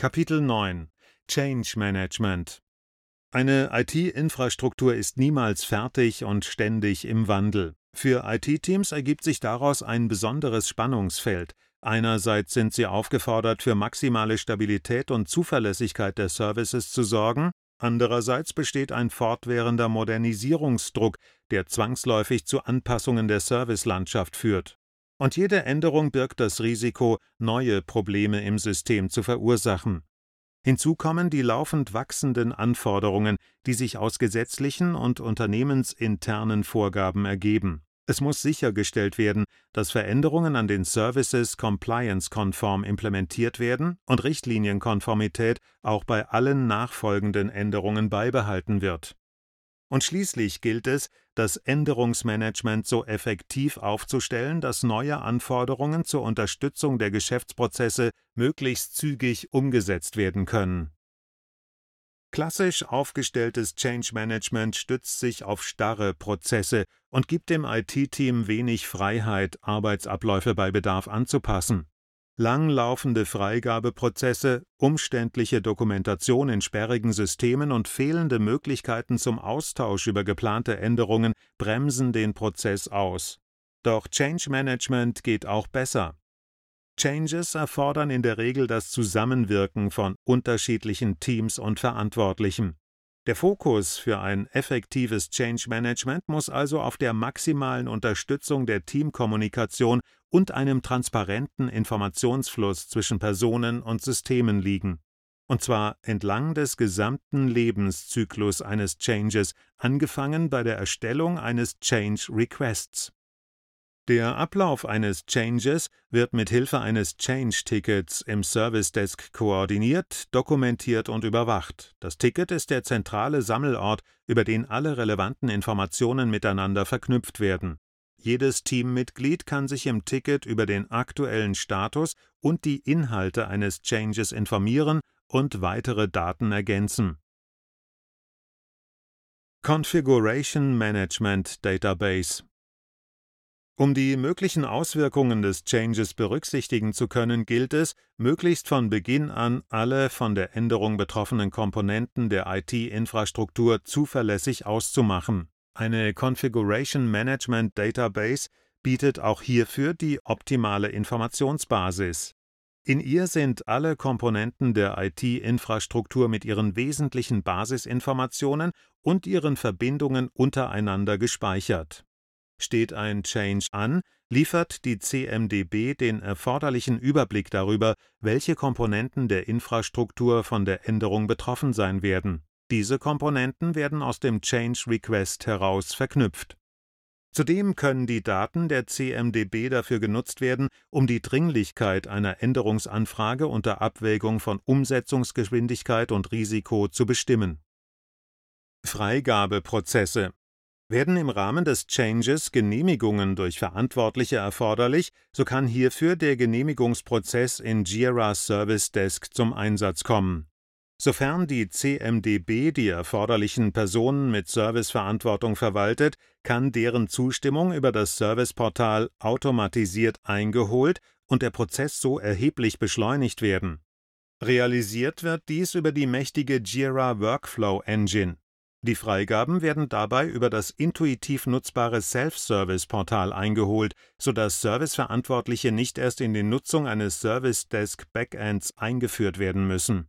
Kapitel 9 Change Management Eine IT-Infrastruktur ist niemals fertig und ständig im Wandel. Für IT-Teams ergibt sich daraus ein besonderes Spannungsfeld. Einerseits sind sie aufgefordert, für maximale Stabilität und Zuverlässigkeit der Services zu sorgen, andererseits besteht ein fortwährender Modernisierungsdruck, der zwangsläufig zu Anpassungen der Servicelandschaft führt. Und jede Änderung birgt das Risiko, neue Probleme im System zu verursachen. Hinzu kommen die laufend wachsenden Anforderungen, die sich aus gesetzlichen und unternehmensinternen Vorgaben ergeben. Es muss sichergestellt werden, dass Veränderungen an den Services compliance-konform implementiert werden und Richtlinienkonformität auch bei allen nachfolgenden Änderungen beibehalten wird und schließlich gilt es, das Änderungsmanagement so effektiv aufzustellen, dass neue Anforderungen zur Unterstützung der Geschäftsprozesse möglichst zügig umgesetzt werden können. Klassisch aufgestelltes Change Management stützt sich auf starre Prozesse und gibt dem IT-Team wenig Freiheit, Arbeitsabläufe bei Bedarf anzupassen langlaufende Freigabeprozesse, umständliche Dokumentation in sperrigen Systemen und fehlende Möglichkeiten zum Austausch über geplante Änderungen bremsen den Prozess aus. Doch Change Management geht auch besser. Changes erfordern in der Regel das Zusammenwirken von unterschiedlichen Teams und Verantwortlichen. Der Fokus für ein effektives Change Management muss also auf der maximalen Unterstützung der Teamkommunikation und einem transparenten Informationsfluss zwischen Personen und Systemen liegen. Und zwar entlang des gesamten Lebenszyklus eines Changes, angefangen bei der Erstellung eines Change Requests. Der Ablauf eines Changes wird mit Hilfe eines Change-Tickets im Service Desk koordiniert, dokumentiert und überwacht. Das Ticket ist der zentrale Sammelort, über den alle relevanten Informationen miteinander verknüpft werden. Jedes Teammitglied kann sich im Ticket über den aktuellen Status und die Inhalte eines Changes informieren und weitere Daten ergänzen. Configuration Management Database um die möglichen Auswirkungen des Changes berücksichtigen zu können, gilt es, möglichst von Beginn an alle von der Änderung betroffenen Komponenten der IT-Infrastruktur zuverlässig auszumachen. Eine Configuration Management Database bietet auch hierfür die optimale Informationsbasis. In ihr sind alle Komponenten der IT-Infrastruktur mit ihren wesentlichen Basisinformationen und ihren Verbindungen untereinander gespeichert Steht ein Change an, liefert die CMDB den erforderlichen Überblick darüber, welche Komponenten der Infrastruktur von der Änderung betroffen sein werden. Diese Komponenten werden aus dem Change Request heraus verknüpft. Zudem können die Daten der CMDB dafür genutzt werden, um die Dringlichkeit einer Änderungsanfrage unter Abwägung von Umsetzungsgeschwindigkeit und Risiko zu bestimmen. Freigabeprozesse werden im Rahmen des Changes Genehmigungen durch Verantwortliche erforderlich, so kann hierfür der Genehmigungsprozess in Jira Service Desk zum Einsatz kommen. Sofern die CMDB die erforderlichen Personen mit Serviceverantwortung verwaltet, kann deren Zustimmung über das Serviceportal automatisiert eingeholt und der Prozess so erheblich beschleunigt werden. Realisiert wird dies über die mächtige Jira Workflow Engine. Die Freigaben werden dabei über das intuitiv nutzbare Self-Service-Portal eingeholt, sodass Serviceverantwortliche nicht erst in die Nutzung eines Service Desk Backends eingeführt werden müssen.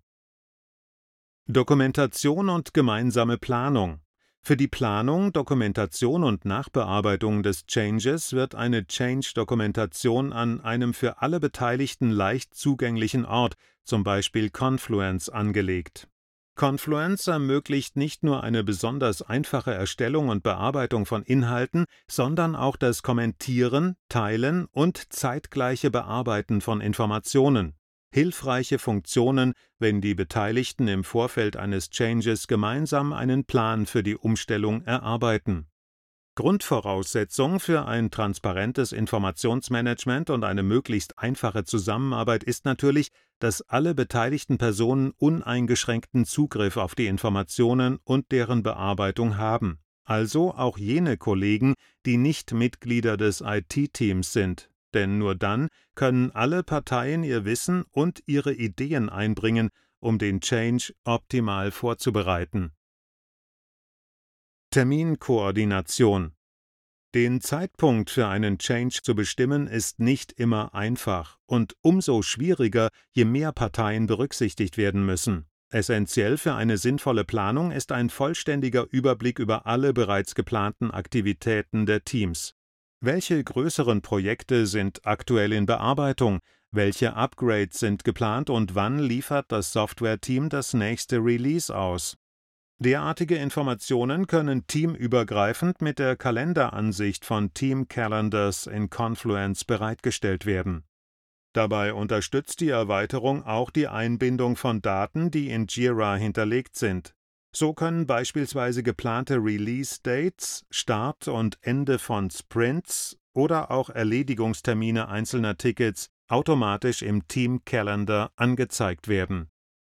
Dokumentation und gemeinsame Planung für die Planung, Dokumentation und Nachbearbeitung des Changes wird eine Change-Dokumentation an einem für alle Beteiligten leicht zugänglichen Ort, zum Beispiel Confluence, angelegt Confluence ermöglicht nicht nur eine besonders einfache Erstellung und Bearbeitung von Inhalten, sondern auch das Kommentieren, Teilen und zeitgleiche Bearbeiten von Informationen. Hilfreiche Funktionen, wenn die Beteiligten im Vorfeld eines Changes gemeinsam einen Plan für die Umstellung erarbeiten Grundvoraussetzung für ein transparentes Informationsmanagement und eine möglichst einfache Zusammenarbeit ist natürlich, dass alle beteiligten Personen uneingeschränkten Zugriff auf die Informationen und deren Bearbeitung haben, also auch jene Kollegen, die nicht Mitglieder des IT-Teams sind. denn nur dann können alle Parteien ihr Wissen und ihre Ideen einbringen, um den Change optimal vorzubereiten. Terminkoordination Den Zeitpunkt für einen Change zu bestimmen ist nicht immer einfach und umso schwieriger, je mehr Parteien berücksichtigt werden müssen. Essentiell für eine sinnvolle Planung ist ein vollständiger Überblick über alle bereits geplanten Aktivitäten der Teams. Welche größeren Projekte sind aktuell in Bearbeitung? Welche Upgrades sind geplant und wann liefert das Softwareteam das nächste Release aus? Derartige Informationen können teamübergreifend mit der Kalenderansicht von Team Calendars in Confluence bereitgestellt werden. Dabei unterstützt die Erweiterung auch die Einbindung von Daten, die in Jira hinterlegt sind. So können beispielsweise geplante Release-Dates, Start und Ende von Sprints oder auch Erledigungstermine einzelner Tickets automatisch im Team Calendar angezeigt werden